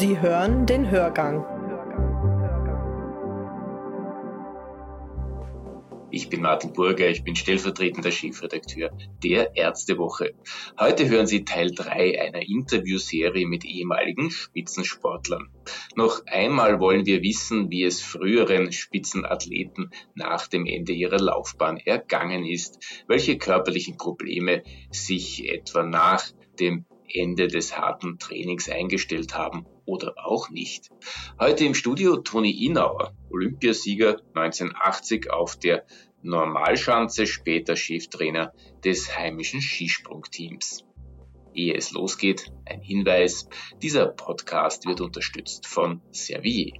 Sie hören den Hörgang. Ich bin Martin Burger, ich bin stellvertretender Chefredakteur der Ärztewoche. Heute hören Sie Teil 3 einer Interviewserie mit ehemaligen Spitzensportlern. Noch einmal wollen wir wissen, wie es früheren Spitzenathleten nach dem Ende ihrer Laufbahn ergangen ist, welche körperlichen Probleme sich etwa nach dem Ende des harten Trainings eingestellt haben oder auch nicht. Heute im Studio Toni Inauer, Olympiasieger 1980 auf der Normalschanze, später Cheftrainer des heimischen Skisprungteams. Ehe es losgeht, ein Hinweis, dieser Podcast wird unterstützt von Servier.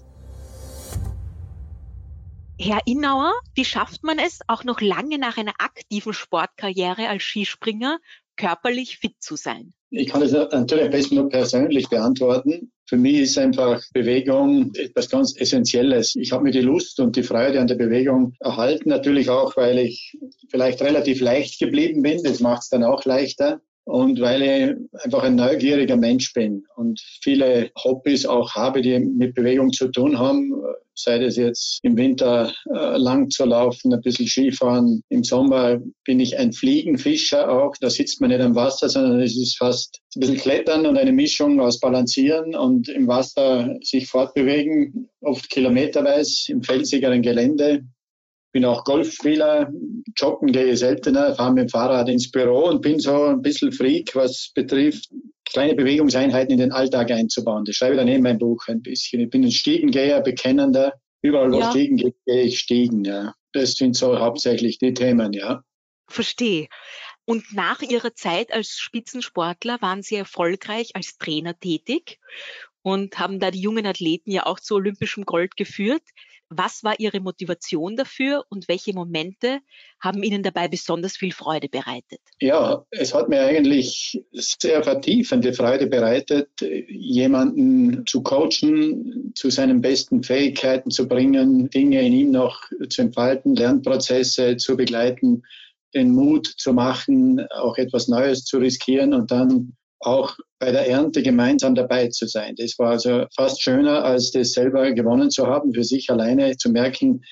Herr Innauer, wie schafft man es, auch noch lange nach einer aktiven Sportkarriere als Skispringer körperlich fit zu sein? Ich kann das natürlich am besten nur persönlich beantworten. Für mich ist einfach Bewegung etwas ganz Essentielles. Ich habe mir die Lust und die Freude an der Bewegung erhalten, natürlich auch, weil ich vielleicht relativ leicht geblieben bin. Das macht es dann auch leichter und weil ich einfach ein neugieriger Mensch bin und viele Hobbys auch habe, die mit Bewegung zu tun haben, sei das jetzt im Winter äh, lang zu laufen, ein bisschen Skifahren. Im Sommer bin ich ein Fliegenfischer auch. Da sitzt man nicht am Wasser, sondern es ist fast ein bisschen Klettern und eine Mischung aus Balancieren und im Wasser sich fortbewegen, oft kilometerweise im felsigeren Gelände bin auch Golfspieler, joggen gehe ich seltener, fahre mit dem Fahrrad ins Büro und bin so ein bisschen Freak, was betrifft, kleine Bewegungseinheiten in den Alltag einzubauen. Das schreibe ich dann in meinem Buch ein bisschen. Ich bin ein Stiegengeher, bekennender. Überall, wo ja. Stiegen gibt, gehe ich Stiegen, ja. Das sind so hauptsächlich die Themen, ja. Verstehe. Und nach Ihrer Zeit als Spitzensportler waren Sie erfolgreich als Trainer tätig und haben da die jungen Athleten ja auch zu olympischem Gold geführt. Was war Ihre Motivation dafür und welche Momente haben Ihnen dabei besonders viel Freude bereitet? Ja, es hat mir eigentlich sehr vertiefende Freude bereitet, jemanden zu coachen, zu seinen besten Fähigkeiten zu bringen, Dinge in ihm noch zu entfalten, Lernprozesse zu begleiten, den Mut zu machen, auch etwas Neues zu riskieren und dann auch bei der Ernte gemeinsam dabei zu sein. Das war also fast schöner, als das selber gewonnen zu haben, für sich alleine zu merken,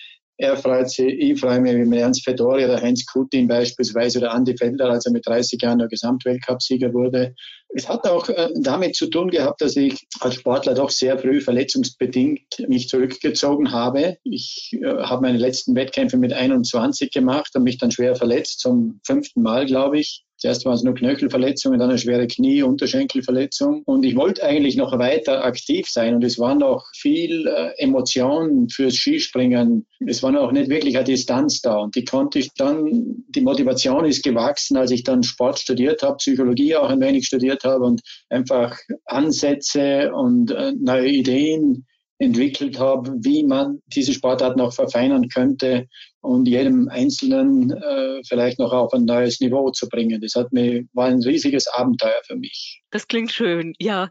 er freut sich, ich freue mich, wie Ernst Fedori oder Heinz Kutin beispielsweise oder Andi Felder, als er mit 30 Jahren der Gesamtweltcupsieger wurde. Es hat auch äh, damit zu tun gehabt, dass ich als Sportler doch sehr früh verletzungsbedingt mich zurückgezogen habe. Ich äh, habe meine letzten Wettkämpfe mit 21 gemacht und mich dann schwer verletzt, zum fünften Mal, glaube ich. Zuerst waren es nur Knöchelverletzungen, dann eine schwere Knie-, Unterschenkelverletzung. Und ich wollte eigentlich noch weiter aktiv sein. Und es war noch viel äh, Emotion fürs Skispringen. Es war noch nicht wirklich eine Distanz da. Und die konnte ich dann, die Motivation ist gewachsen, als ich dann Sport studiert habe, Psychologie auch ein wenig studiert habe und einfach Ansätze und äh, neue Ideen entwickelt habe, wie man diese Sportart noch verfeinern könnte und jedem Einzelnen äh, vielleicht noch auf ein neues Niveau zu bringen. Das hat mir, war ein riesiges Abenteuer für mich. Das klingt schön, ja.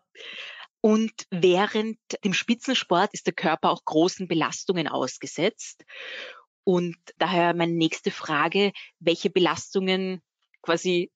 Und während dem Spitzensport ist der Körper auch großen Belastungen ausgesetzt. Und daher meine nächste Frage, welche Belastungen quasi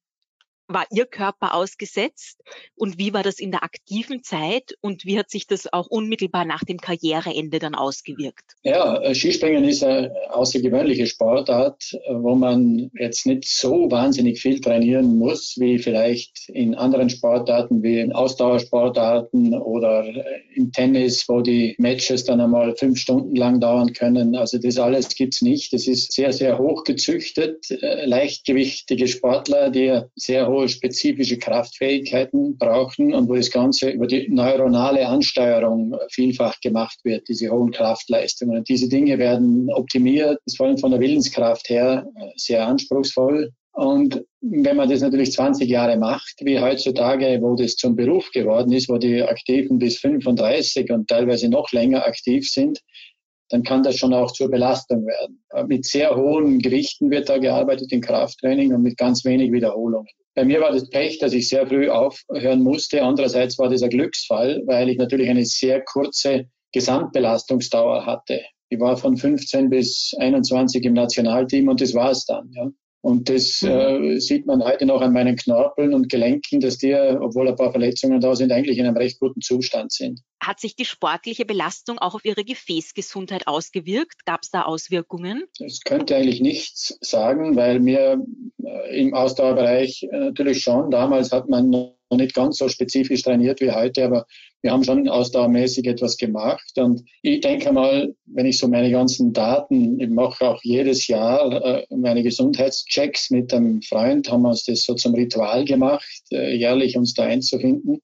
war Ihr Körper ausgesetzt und wie war das in der aktiven Zeit und wie hat sich das auch unmittelbar nach dem Karriereende dann ausgewirkt? Ja, äh, Skispringen ist eine außergewöhnliche Sportart, äh, wo man jetzt nicht so wahnsinnig viel trainieren muss, wie vielleicht in anderen Sportarten, wie in Ausdauersportarten oder äh, im Tennis, wo die Matches dann einmal fünf Stunden lang dauern können. Also das alles gibt's nicht. Es ist sehr, sehr hoch gezüchtet, leichtgewichtige Sportler, die sehr hohe spezifische Kraftfähigkeiten brauchen und wo das Ganze über die neuronale Ansteuerung vielfach gemacht wird, diese hohen Kraftleistungen. Und diese Dinge werden optimiert, vor allem von der Willenskraft her sehr anspruchsvoll. Und wenn man das natürlich 20 Jahre macht, wie heutzutage, wo das zum Beruf geworden ist, wo die Aktiven bis 35 und teilweise noch länger aktiv sind, dann kann das schon auch zur Belastung werden. Mit sehr hohen Gewichten wird da gearbeitet im Krafttraining und mit ganz wenig Wiederholungen. Bei mir war das Pech, dass ich sehr früh aufhören musste. Andererseits war das ein Glücksfall, weil ich natürlich eine sehr kurze Gesamtbelastungsdauer hatte. Ich war von 15 bis 21 im Nationalteam und das war es dann. Ja. Und das mhm. äh, sieht man heute noch an meinen Knorpeln und Gelenken, dass die, obwohl ein paar Verletzungen da sind, eigentlich in einem recht guten Zustand sind. Hat sich die sportliche Belastung auch auf Ihre Gefäßgesundheit ausgewirkt? Gab es da Auswirkungen? Das könnte eigentlich nichts sagen, weil mir äh, im Ausdauerbereich äh, natürlich schon, damals hat man noch nicht ganz so spezifisch trainiert wie heute, aber wir haben schon ausdauermäßig etwas gemacht. Und ich denke mal, wenn ich so meine ganzen Daten, ich mache auch jedes Jahr äh, meine Gesundheitschecks mit einem Freund, haben wir uns das so zum Ritual gemacht, äh, jährlich uns da einzufinden.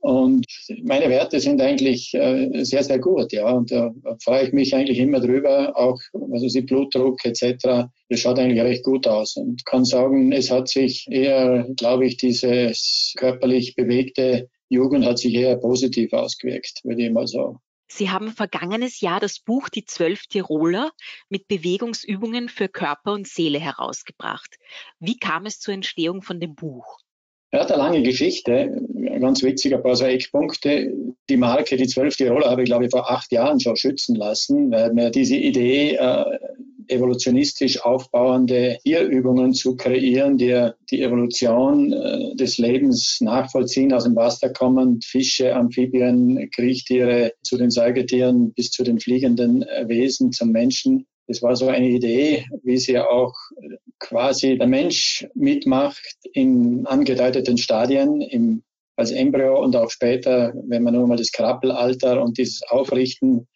Und meine Werte sind eigentlich äh, sehr, sehr gut, ja. Und da freue ich mich eigentlich immer drüber, auch also die Blutdruck etc. Das schaut eigentlich recht gut aus und kann sagen, es hat sich eher, glaube ich, dieses körperlich bewegte Jugend hat sich eher positiv ausgewirkt, würde ich mal sagen. Sie haben vergangenes Jahr das Buch Die Zwölf Tiroler mit Bewegungsübungen für Körper und Seele herausgebracht. Wie kam es zur Entstehung von dem Buch? Er hat eine lange Geschichte, ganz witzig, ein paar so Eckpunkte. Die Marke, die zwölf Tiroler, habe ich, glaube ich, vor acht Jahren schon schützen lassen, weil mir diese Idee, äh, evolutionistisch aufbauende Tierübungen zu kreieren, die die Evolution äh, des Lebens nachvollziehen, aus dem Wasser kommen, Fische, Amphibien, Kriechtiere zu den Säugetieren bis zu den fliegenden Wesen zum Menschen. Das war so eine Idee, wie sie auch quasi der Mensch mitmacht in angedeuteten Stadien, im, als Embryo und auch später, wenn man nur mal das Krabbelalter und dieses Aufrichten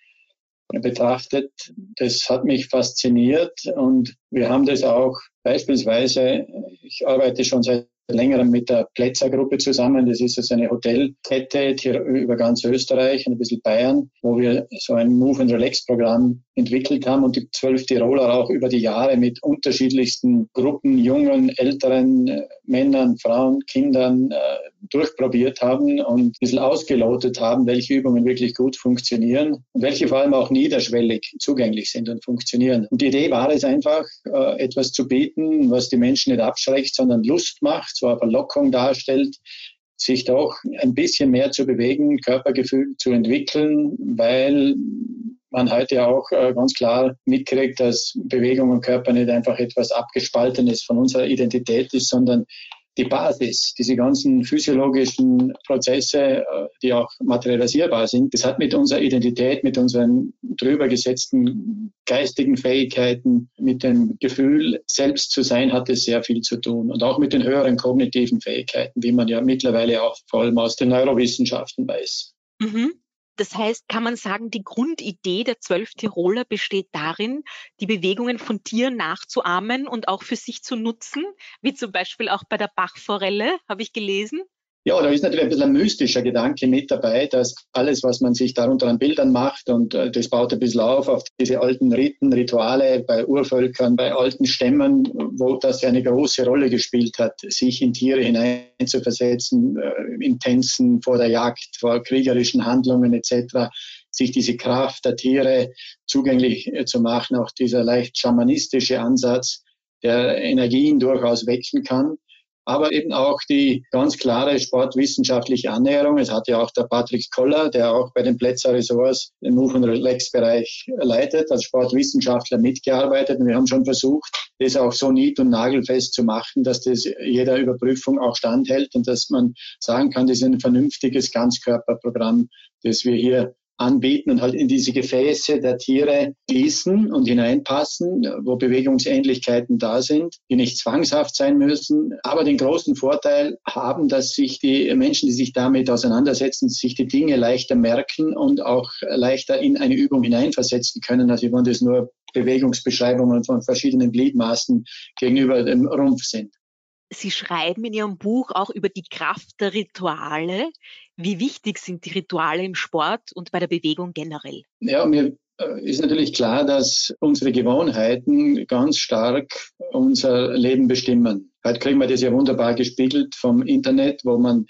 betrachtet. Das hat mich fasziniert und wir haben das auch beispielsweise, ich arbeite schon seit längerem mit der Plätzer-Gruppe zusammen. Das ist also eine Hotelkette über ganz Österreich und ein bisschen Bayern, wo wir so ein Move and Relax Programm entwickelt haben und die zwölf Tiroler auch über die Jahre mit unterschiedlichsten Gruppen, jungen, älteren äh, Männern, Frauen, Kindern äh, durchprobiert haben und ein bisschen ausgelotet haben, welche Übungen wirklich gut funktionieren und welche vor allem auch niederschwellig zugänglich sind und funktionieren. Und die Idee war es einfach, äh, etwas zu bieten, was die Menschen nicht abschreckt, sondern Lust macht, eine Verlockung darstellt, sich doch ein bisschen mehr zu bewegen, Körpergefühl zu entwickeln, weil man heute auch äh, ganz klar mitkriegt, dass Bewegung und Körper nicht einfach etwas Abgespaltenes von unserer Identität ist, sondern die Basis, diese ganzen physiologischen Prozesse, äh, die auch materialisierbar sind, das hat mit unserer Identität, mit unseren drüber gesetzten geistigen Fähigkeiten, mit dem Gefühl, selbst zu sein, hat es sehr viel zu tun. Und auch mit den höheren kognitiven Fähigkeiten, wie man ja mittlerweile auch vor allem aus den Neurowissenschaften weiß. Mhm. Das heißt, kann man sagen, die Grundidee der zwölf Tiroler besteht darin, die Bewegungen von Tieren nachzuahmen und auch für sich zu nutzen, wie zum Beispiel auch bei der Bachforelle, habe ich gelesen. Ja, da ist natürlich ein bisschen ein mystischer Gedanke mit dabei, dass alles, was man sich darunter an Bildern macht, und äh, das baut ein bisschen auf, auf diese alten Riten, Rituale bei Urvölkern, bei alten Stämmen, wo das ja eine große Rolle gespielt hat, sich in Tiere hineinzuversetzen, äh, in Tänzen vor der Jagd, vor kriegerischen Handlungen etc., sich diese Kraft der Tiere zugänglich äh, zu machen, auch dieser leicht schamanistische Ansatz, der Energien durchaus wecken kann aber eben auch die ganz klare sportwissenschaftliche Annäherung. Es hat ja auch der Patrick Koller, der auch bei den Plätzer Ressorts den Move- und Relax-Bereich leitet, als Sportwissenschaftler mitgearbeitet. Und wir haben schon versucht, das auch so nied- und nagelfest zu machen, dass das jeder Überprüfung auch standhält und dass man sagen kann, das ist ein vernünftiges Ganzkörperprogramm, das wir hier anbieten und halt in diese Gefäße der Tiere gießen und hineinpassen, wo Bewegungsähnlichkeiten da sind, die nicht zwangshaft sein müssen, aber den großen Vorteil haben, dass sich die Menschen, die sich damit auseinandersetzen, sich die Dinge leichter merken und auch leichter in eine Übung hineinversetzen können, als wenn das nur Bewegungsbeschreibungen von verschiedenen Gliedmaßen gegenüber dem Rumpf sind. Sie schreiben in Ihrem Buch auch über die Kraft der Rituale. Wie wichtig sind die Rituale im Sport und bei der Bewegung generell? Ja, mir äh, ist natürlich klar, dass unsere Gewohnheiten ganz stark unser Leben bestimmen. Heute kriegen wir das ja wunderbar gespiegelt vom Internet, wo man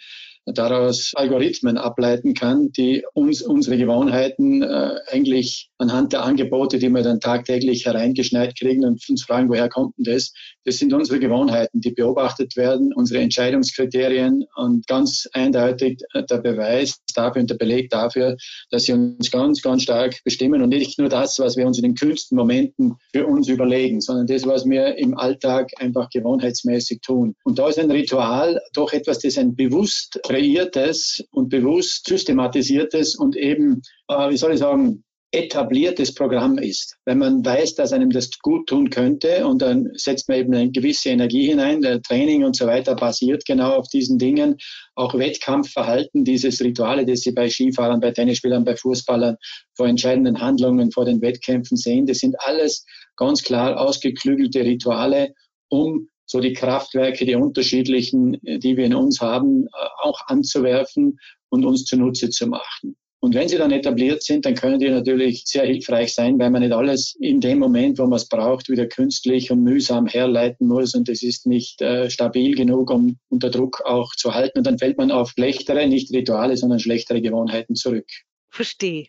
daraus Algorithmen ableiten kann, die uns unsere Gewohnheiten äh, eigentlich anhand der Angebote, die wir dann tagtäglich hereingeschneit kriegen und uns fragen, woher kommt denn das? Das sind unsere Gewohnheiten, die beobachtet werden, unsere Entscheidungskriterien und ganz eindeutig der Beweis dafür und der Beleg dafür, dass sie uns ganz, ganz stark bestimmen und nicht nur das, was wir uns in den kühnsten Momenten für uns überlegen, sondern das, was wir im Alltag einfach gewohnheitsmäßig tun. Und da ist ein Ritual doch etwas, das ein bewusst kreiertes und bewusst systematisiertes und eben, äh, wie soll ich sagen, etabliertes Programm ist. Wenn man weiß, dass einem das gut tun könnte und dann setzt man eben eine gewisse Energie hinein, der Training und so weiter basiert genau auf diesen Dingen. Auch Wettkampfverhalten, dieses Rituale, das Sie bei Skifahrern, bei Tennisspielern, bei Fußballern vor entscheidenden Handlungen, vor den Wettkämpfen sehen, das sind alles ganz klar ausgeklügelte Rituale, um so die Kraftwerke, die unterschiedlichen, die wir in uns haben, auch anzuwerfen und uns zunutze zu machen. Und wenn sie dann etabliert sind, dann können die natürlich sehr hilfreich sein, weil man nicht alles in dem Moment, wo man es braucht, wieder künstlich und mühsam herleiten muss und es ist nicht äh, stabil genug, um unter Druck auch zu halten. Und dann fällt man auf schlechtere, nicht Rituale, sondern schlechtere Gewohnheiten zurück. Verstehe.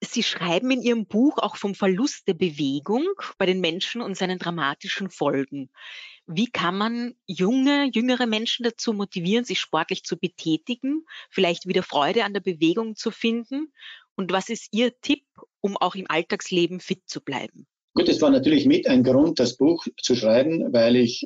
Sie schreiben in Ihrem Buch auch vom Verlust der Bewegung bei den Menschen und seinen dramatischen Folgen. Wie kann man junge, jüngere Menschen dazu motivieren, sich sportlich zu betätigen, vielleicht wieder Freude an der Bewegung zu finden? Und was ist Ihr Tipp, um auch im Alltagsleben fit zu bleiben? Gut, es war natürlich mit ein Grund, das Buch zu schreiben, weil ich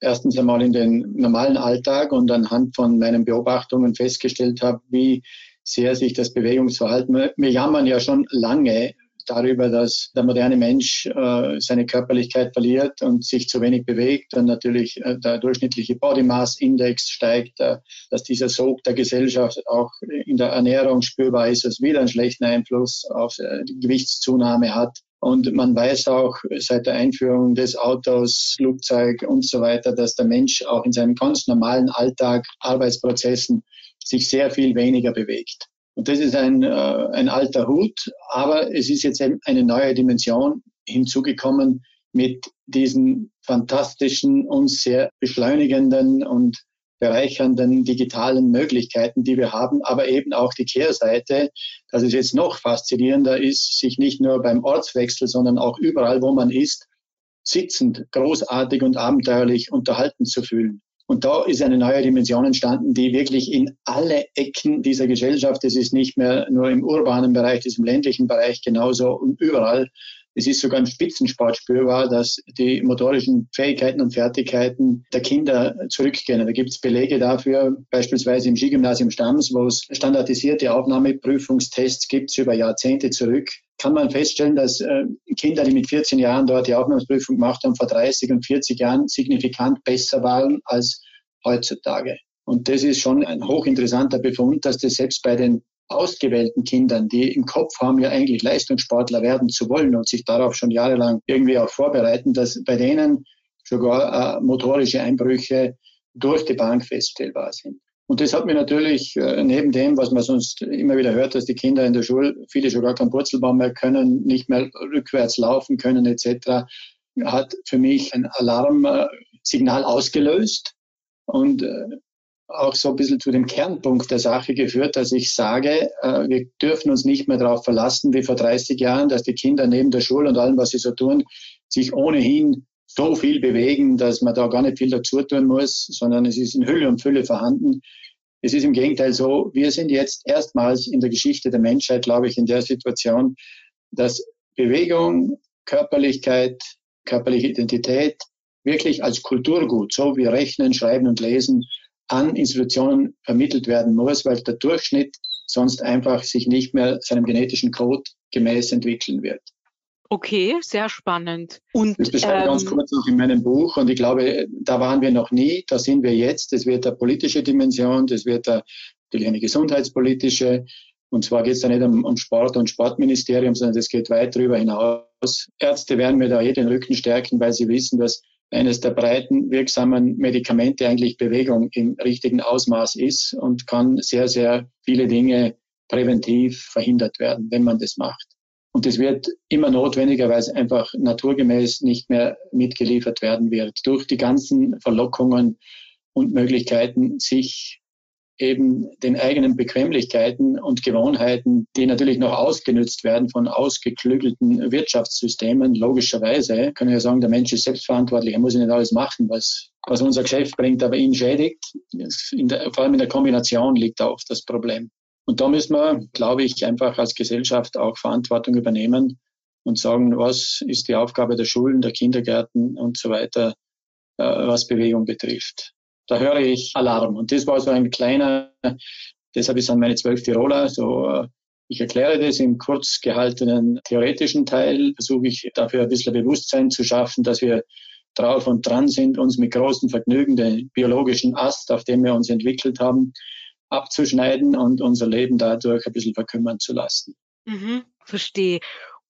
erstens einmal in den normalen Alltag und anhand von meinen Beobachtungen festgestellt habe, wie sehr sich das Bewegungsverhalten, wir jammern ja schon lange darüber, dass der moderne Mensch äh, seine Körperlichkeit verliert und sich zu wenig bewegt und natürlich äh, der durchschnittliche Body Mass Index steigt, äh, dass dieser Sog der Gesellschaft auch in der Ernährung spürbar ist, was wieder einen schlechten Einfluss auf äh, die Gewichtszunahme hat. Und man weiß auch seit der Einführung des Autos, Flugzeug und so weiter, dass der Mensch auch in seinem ganz normalen Alltag, Arbeitsprozessen sich sehr viel weniger bewegt. Und das ist ein, äh, ein alter Hut, aber es ist jetzt eine neue Dimension hinzugekommen mit diesen fantastischen, uns sehr beschleunigenden und bereichernden digitalen Möglichkeiten, die wir haben, aber eben auch die Kehrseite, dass es jetzt noch faszinierender ist, sich nicht nur beim Ortswechsel, sondern auch überall, wo man ist, sitzend, großartig und abenteuerlich unterhalten zu fühlen. Und da ist eine neue Dimension entstanden, die wirklich in alle Ecken dieser Gesellschaft, es ist nicht mehr nur im urbanen Bereich, es ist im ländlichen Bereich genauso und überall. Es ist sogar im Spitzensport spürbar, dass die motorischen Fähigkeiten und Fertigkeiten der Kinder zurückgehen. Da gibt es Belege dafür, beispielsweise im Skigymnasium Stams, wo es standardisierte Aufnahmeprüfungstests gibt über Jahrzehnte zurück kann man feststellen, dass äh, Kinder, die mit 14 Jahren dort die Aufnahmeprüfung gemacht haben, vor 30 und 40 Jahren signifikant besser waren als heutzutage. Und das ist schon ein hochinteressanter Befund, dass das selbst bei den ausgewählten Kindern, die im Kopf haben, ja eigentlich Leistungssportler werden zu wollen und sich darauf schon jahrelang irgendwie auch vorbereiten, dass bei denen sogar äh, motorische Einbrüche durch die Bank feststellbar sind. Und das hat mir natürlich äh, neben dem, was man sonst immer wieder hört, dass die Kinder in der Schule, viele schon gar keinen Purzelbaum mehr können, nicht mehr rückwärts laufen können etc., hat für mich ein Alarmsignal ausgelöst und äh, auch so ein bisschen zu dem Kernpunkt der Sache geführt, dass ich sage, äh, wir dürfen uns nicht mehr darauf verlassen, wie vor 30 Jahren, dass die Kinder neben der Schule und allem, was sie so tun, sich ohnehin so viel bewegen, dass man da gar nicht viel dazu tun muss, sondern es ist in Hülle und Fülle vorhanden. Es ist im Gegenteil so, wir sind jetzt erstmals in der Geschichte der Menschheit, glaube ich, in der Situation, dass Bewegung, Körperlichkeit, körperliche Identität wirklich als Kulturgut, so wie Rechnen, Schreiben und Lesen, an Institutionen vermittelt werden muss, weil der Durchschnitt sonst einfach sich nicht mehr seinem genetischen Code gemäß entwickeln wird. Okay, sehr spannend. Und, das beschreibe ich ähm, ganz kurz noch in meinem Buch und ich glaube, da waren wir noch nie, da sind wir jetzt. Das wird eine politische Dimension, das wird eine, natürlich eine gesundheitspolitische. Und zwar geht es da nicht um, um Sport und Sportministerium, sondern es geht weit darüber hinaus. Ärzte werden mir da eh den Rücken stärken, weil sie wissen, dass eines der breiten wirksamen Medikamente eigentlich Bewegung im richtigen Ausmaß ist und kann sehr, sehr viele Dinge präventiv verhindert werden, wenn man das macht. Und das wird immer notwendigerweise einfach naturgemäß nicht mehr mitgeliefert werden wird. Durch die ganzen Verlockungen und Möglichkeiten, sich eben den eigenen Bequemlichkeiten und Gewohnheiten, die natürlich noch ausgenützt werden von ausgeklügelten Wirtschaftssystemen, logischerweise, können wir sagen, der Mensch ist selbstverantwortlich, er muss nicht alles machen, was, was unser Geschäft bringt, aber ihn schädigt. Der, vor allem in der Kombination liegt auch das Problem. Und da müssen wir, glaube ich, einfach als Gesellschaft auch Verantwortung übernehmen und sagen, was ist die Aufgabe der Schulen, der Kindergärten und so weiter, äh, was Bewegung betrifft. Da höre ich Alarm. Und das war so ein kleiner, deshalb ist an meine zwölf Tiroler so, äh, ich erkläre das im kurz gehaltenen theoretischen Teil, versuche ich dafür ein bisschen Bewusstsein zu schaffen, dass wir drauf und dran sind, uns mit großem Vergnügen den biologischen Ast, auf dem wir uns entwickelt haben, abzuschneiden und unser Leben dadurch ein bisschen verkümmern zu lassen. Mhm, verstehe.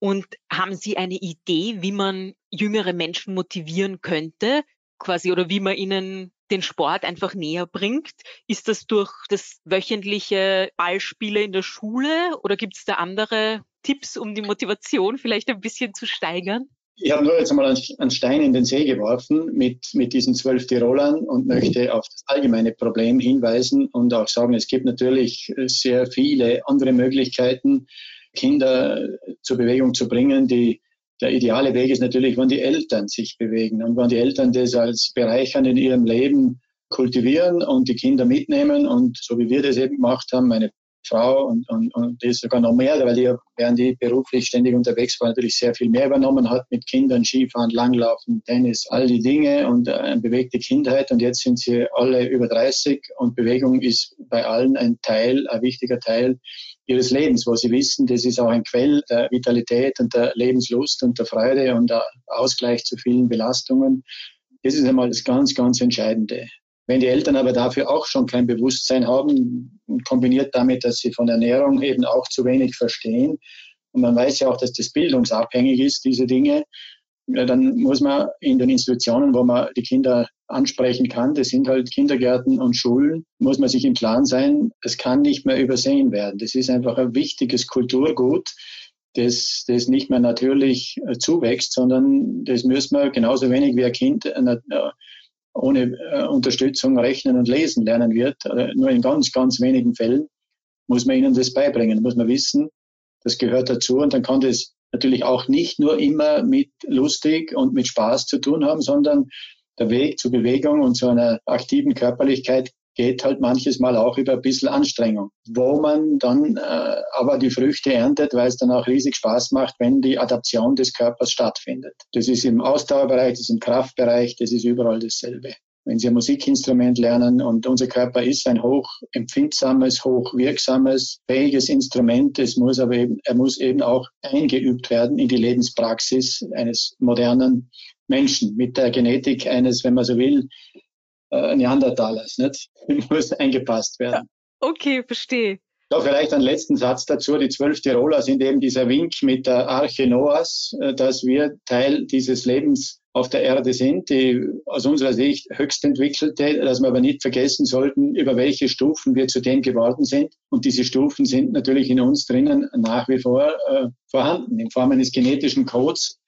Und haben Sie eine Idee, wie man jüngere Menschen motivieren könnte, quasi, oder wie man ihnen den Sport einfach näher bringt? Ist das durch das wöchentliche Ballspiele in der Schule oder gibt es da andere Tipps, um die Motivation vielleicht ein bisschen zu steigern? Ich habe nur jetzt einmal einen Stein in den See geworfen mit, mit diesen zwölf Tirolern und möchte auf das allgemeine Problem hinweisen und auch sagen, es gibt natürlich sehr viele andere Möglichkeiten, Kinder zur Bewegung zu bringen. Die, der ideale Weg ist natürlich, wenn die Eltern sich bewegen und wenn die Eltern das als bereichernd in ihrem Leben kultivieren und die Kinder mitnehmen und so wie wir das eben gemacht haben, meine Frau und, und, und das sogar noch mehr, weil die, während die beruflich ständig unterwegs war, natürlich sehr viel mehr übernommen hat mit Kindern, Skifahren, Langlaufen, Tennis, all die Dinge und äh, eine bewegte Kindheit. Und jetzt sind sie alle über 30 und Bewegung ist bei allen ein Teil, ein wichtiger Teil ihres Lebens, wo sie wissen, das ist auch ein Quell der Vitalität und der Lebenslust und der Freude und der Ausgleich zu vielen Belastungen. Das ist einmal das ganz, ganz Entscheidende. Wenn die Eltern aber dafür auch schon kein Bewusstsein haben, kombiniert damit, dass sie von Ernährung eben auch zu wenig verstehen, und man weiß ja auch, dass das bildungsabhängig ist, diese Dinge, dann muss man in den Institutionen, wo man die Kinder ansprechen kann, das sind halt Kindergärten und Schulen, muss man sich im Klaren sein, es kann nicht mehr übersehen werden. Das ist einfach ein wichtiges Kulturgut, das, das nicht mehr natürlich zuwächst, sondern das müssen wir genauso wenig wie ein Kind äh, ohne äh, Unterstützung rechnen und lesen lernen wird. Äh, nur in ganz, ganz wenigen Fällen muss man ihnen das beibringen, muss man wissen, das gehört dazu und dann kann das natürlich auch nicht nur immer mit lustig und mit Spaß zu tun haben, sondern der Weg zur Bewegung und zu einer aktiven Körperlichkeit geht halt manches Mal auch über ein bisschen Anstrengung, wo man dann äh, aber die Früchte erntet, weil es dann auch riesig Spaß macht, wenn die Adaption des Körpers stattfindet. Das ist im Ausdauerbereich, das ist im Kraftbereich, das ist überall dasselbe. Wenn Sie ein Musikinstrument lernen und unser Körper ist ein hochempfindsames, hochwirksames, fähiges Instrument, es muss aber eben, er muss eben auch eingeübt werden in die Lebenspraxis eines modernen Menschen mit der Genetik eines, wenn man so will, äh, Neandertalers, nicht? muss eingepasst werden. Okay, verstehe. Da vielleicht einen letzten Satz dazu. Die zwölf Tiroler sind eben dieser Wink mit der Arche Noahs, äh, dass wir Teil dieses Lebens auf der Erde sind, die aus unserer Sicht höchst entwickelte, dass wir aber nicht vergessen sollten, über welche Stufen wir zu dem geworden sind. Und diese Stufen sind natürlich in uns drinnen nach wie vor äh, vorhanden in Form eines genetischen Codes,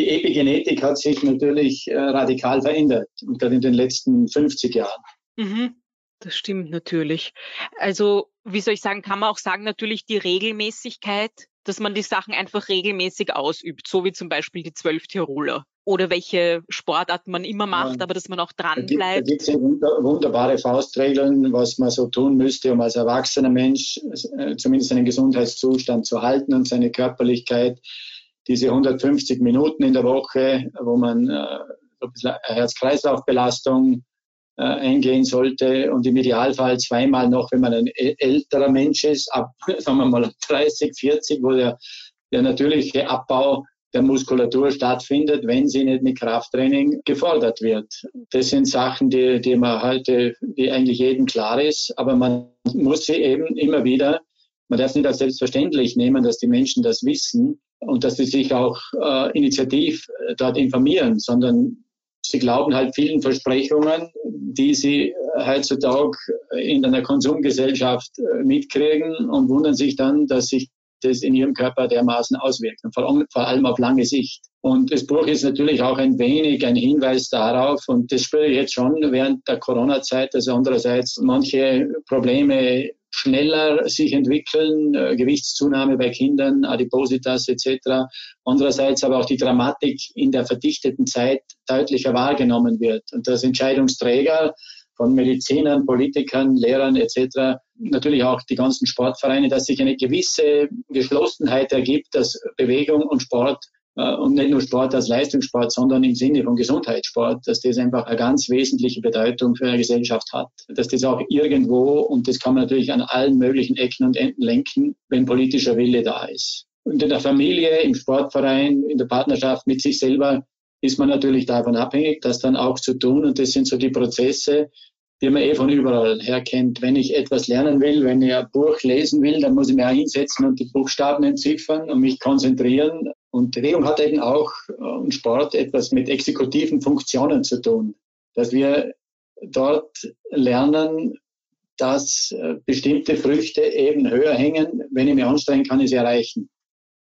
die Epigenetik hat sich natürlich äh, radikal verändert, und gerade in den letzten 50 Jahren. Mhm, das stimmt natürlich. Also, wie soll ich sagen, kann man auch sagen, natürlich die Regelmäßigkeit, dass man die Sachen einfach regelmäßig ausübt, so wie zum Beispiel die zwölf Tiroler. Oder welche Sportarten man immer macht, ja. aber dass man auch dran bleibt. Da gibt es wunderbare Faustregeln, was man so tun müsste, um als erwachsener Mensch äh, zumindest seinen Gesundheitszustand zu halten und seine Körperlichkeit diese 150 Minuten in der Woche, wo man äh, Herz-Kreislauf-Belastung äh, eingehen sollte und im Idealfall zweimal noch, wenn man ein älterer Mensch ist, ab, sagen wir mal 30, 40, wo der, der natürliche Abbau der Muskulatur stattfindet, wenn sie nicht mit Krafttraining gefordert wird. Das sind Sachen, die, die man heute, die eigentlich jedem klar ist, aber man muss sie eben immer wieder, man darf nicht als selbstverständlich nehmen, dass die Menschen das wissen, und dass sie sich auch äh, initiativ äh, dort informieren, sondern sie glauben halt vielen Versprechungen, die sie heutzutage in einer Konsumgesellschaft äh, mitkriegen und wundern sich dann, dass sich das in ihrem Körper dermaßen auswirkt, und vor allem auf lange Sicht. Und das Buch ist natürlich auch ein wenig ein Hinweis darauf, und das spüre ich jetzt schon während der Corona-Zeit, dass andererseits manche Probleme schneller sich entwickeln, äh, Gewichtszunahme bei Kindern, Adipositas etc. Andererseits aber auch die Dramatik in der verdichteten Zeit deutlicher wahrgenommen wird und dass Entscheidungsträger von Medizinern, Politikern, Lehrern etc., natürlich auch die ganzen Sportvereine, dass sich eine gewisse Geschlossenheit ergibt, dass Bewegung und Sport und nicht nur Sport als Leistungssport, sondern im Sinne von Gesundheitssport, dass das einfach eine ganz wesentliche Bedeutung für eine Gesellschaft hat. Dass das auch irgendwo, und das kann man natürlich an allen möglichen Ecken und Enden lenken, wenn politischer Wille da ist. Und in der Familie, im Sportverein, in der Partnerschaft mit sich selber ist man natürlich davon abhängig, das dann auch zu tun. Und das sind so die Prozesse, die man eh von überall her kennt. Wenn ich etwas lernen will, wenn ich ein Buch lesen will, dann muss ich mich auch hinsetzen und die Buchstaben entziffern und mich konzentrieren. Und Bewegung hat eben auch äh, und Sport etwas mit exekutiven Funktionen zu tun. Dass wir dort lernen, dass äh, bestimmte Früchte eben höher hängen. Wenn ich mich anstrengen kann ich sie erreichen.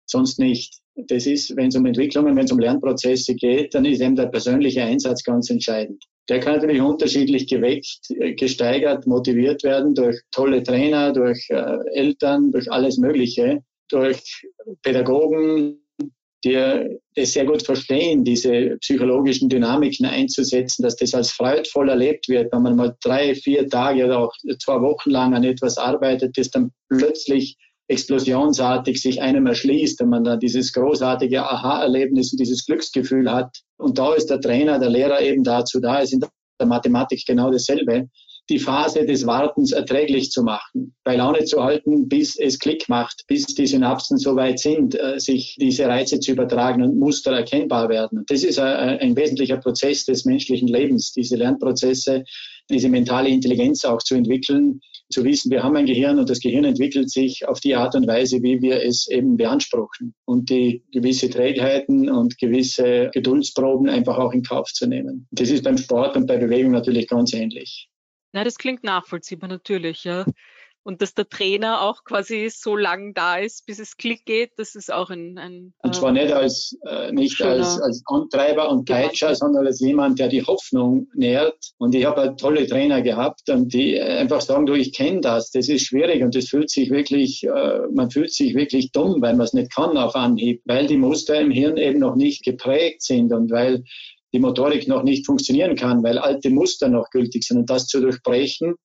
Sonst nicht. Das ist, wenn es um Entwicklungen, wenn es um Lernprozesse geht, dann ist eben der persönliche Einsatz ganz entscheidend. Der kann natürlich unterschiedlich geweckt, äh, gesteigert, motiviert werden durch tolle Trainer, durch äh, Eltern, durch alles Mögliche, durch Pädagogen, die das sehr gut verstehen, diese psychologischen Dynamiken einzusetzen, dass das als freudvoll erlebt wird, wenn man mal drei, vier Tage oder auch zwei Wochen lang an etwas arbeitet, das dann plötzlich explosionsartig sich einem erschließt und man dann dieses großartige Aha-Erlebnis und dieses Glücksgefühl hat. Und da ist der Trainer, der Lehrer eben dazu da, ist in der Mathematik genau dasselbe, die Phase des Wartens erträglich zu machen, bei Laune zu halten, bis es Klick macht, bis die Synapsen so weit sind, äh, sich diese Reize zu übertragen und Muster erkennbar werden. Das ist ein, ein wesentlicher Prozess des menschlichen Lebens, diese Lernprozesse, diese mentale Intelligenz auch zu entwickeln, zu wissen, wir haben ein Gehirn und das Gehirn entwickelt sich auf die Art und Weise, wie wir es eben beanspruchen und die gewisse Trägheiten und gewisse Geduldsproben einfach auch in Kauf zu nehmen. Das ist beim Sport und bei Bewegung natürlich ganz ähnlich. Na, das klingt nachvollziehbar natürlich, ja. Und dass der Trainer auch quasi so lang da ist, bis es Klick geht, das ist auch ein. ein und zwar nicht als äh, nicht als, als Antreiber und Peitscher, sondern als jemand, der die Hoffnung nährt. Und ich habe halt tolle Trainer gehabt und die einfach sagen, du, ich kenne das, das ist schwierig und das fühlt sich wirklich, äh, man fühlt sich wirklich dumm, weil man es nicht kann auf Anhieb, weil die Muster im Hirn eben noch nicht geprägt sind und weil die Motorik noch nicht funktionieren kann, weil alte Muster noch gültig sind. Und das zu durchbrechen,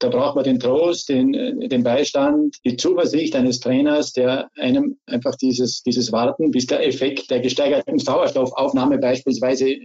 da braucht man den Trost, den, den Beistand, die Zuversicht eines Trainers, der einem einfach dieses, dieses Warten, bis der Effekt der gesteigerten Sauerstoffaufnahme beispielsweise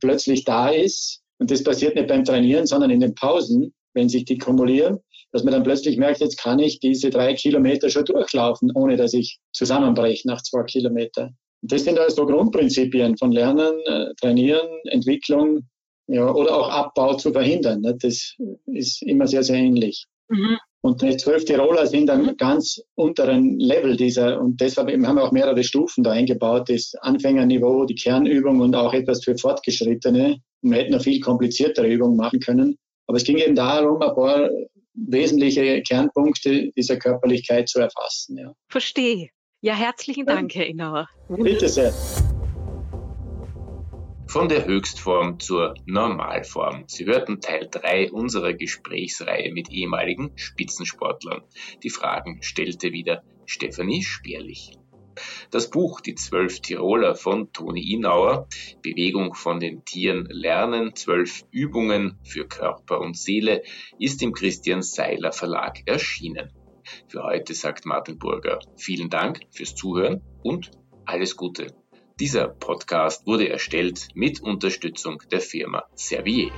plötzlich da ist. Und das passiert nicht beim Trainieren, sondern in den Pausen, wenn sich die kumulieren, dass man dann plötzlich merkt, jetzt kann ich diese drei Kilometer schon durchlaufen, ohne dass ich zusammenbreche nach zwei Kilometern. Das sind also Grundprinzipien von Lernen, äh, Trainieren, Entwicklung ja, oder auch Abbau zu verhindern. Ne? Das ist immer sehr, sehr ähnlich. Mhm. Und die zwölf Tiroler sind am ganz unteren Level dieser, und deshalb haben wir auch mehrere Stufen da eingebaut, das Anfängerniveau, die Kernübung und auch etwas für Fortgeschrittene. Und wir hätten noch viel kompliziertere Übungen machen können. Aber es ging eben darum, ein paar wesentliche Kernpunkte dieser Körperlichkeit zu erfassen. Ja. Verstehe. Ja, herzlichen Dank, Herr Inauer. Bitte sehr. Von der Höchstform zur Normalform. Sie hörten Teil 3 unserer Gesprächsreihe mit ehemaligen Spitzensportlern. Die Fragen stellte wieder Stefanie Speerlich. Das Buch Die zwölf Tiroler von Toni Inauer, Bewegung von den Tieren lernen, zwölf Übungen für Körper und Seele, ist im Christian Seiler Verlag erschienen. Für heute sagt Martin Burger vielen Dank fürs Zuhören und alles Gute. Dieser Podcast wurde erstellt mit Unterstützung der Firma Servier.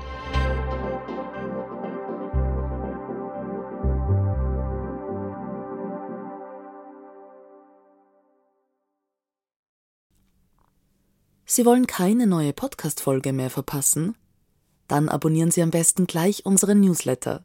Sie wollen keine neue Podcast-Folge mehr verpassen? Dann abonnieren Sie am besten gleich unseren Newsletter.